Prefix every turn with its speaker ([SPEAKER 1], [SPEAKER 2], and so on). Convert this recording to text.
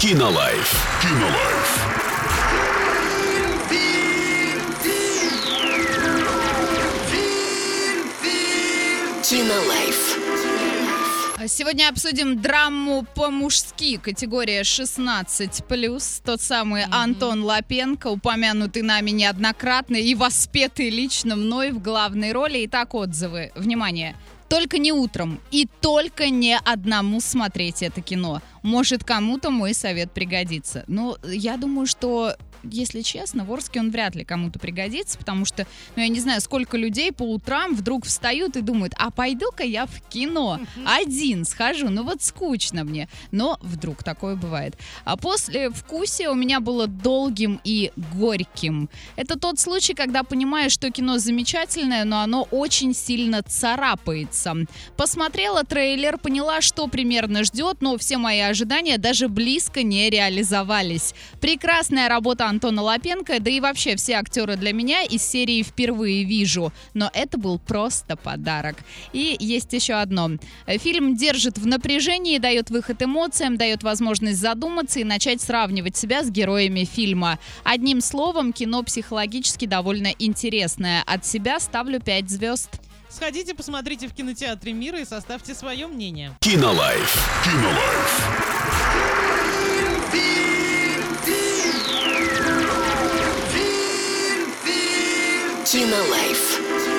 [SPEAKER 1] Кинолайф. Кинолайф.
[SPEAKER 2] Кинолайф.
[SPEAKER 3] Сегодня обсудим драму по-мужски, категория 16+. Тот самый Антон Лапенко, упомянутый нами неоднократно и воспетый лично мной в главной роли. Итак, отзывы. Внимание. Только не утром и только не одному смотреть это кино. Может, кому-то мой совет пригодится. Но я думаю, что если честно, в Орске он вряд ли кому-то пригодится, потому что, ну, я не знаю, сколько людей по утрам вдруг встают и думают, а пойду-ка я в кино, один схожу, ну вот скучно мне. Но вдруг такое бывает. А после вкусия у меня было долгим и горьким. Это тот случай, когда понимаешь, что кино замечательное, но оно очень сильно царапается. Посмотрела трейлер, поняла, что примерно ждет, но все мои ожидания даже близко не реализовались. Прекрасная работа Антона Лапенко, да и вообще все актеры для меня из серии «Впервые вижу». Но это был просто подарок. И есть еще одно. Фильм держит в напряжении, дает выход эмоциям, дает возможность задуматься и начать сравнивать себя с героями фильма. Одним словом, кино психологически довольно интересное. От себя ставлю 5 звезд.
[SPEAKER 4] Сходите, посмотрите в кинотеатре мира и составьте свое мнение.
[SPEAKER 1] Кинолайф. Кинолайф. Kino Life.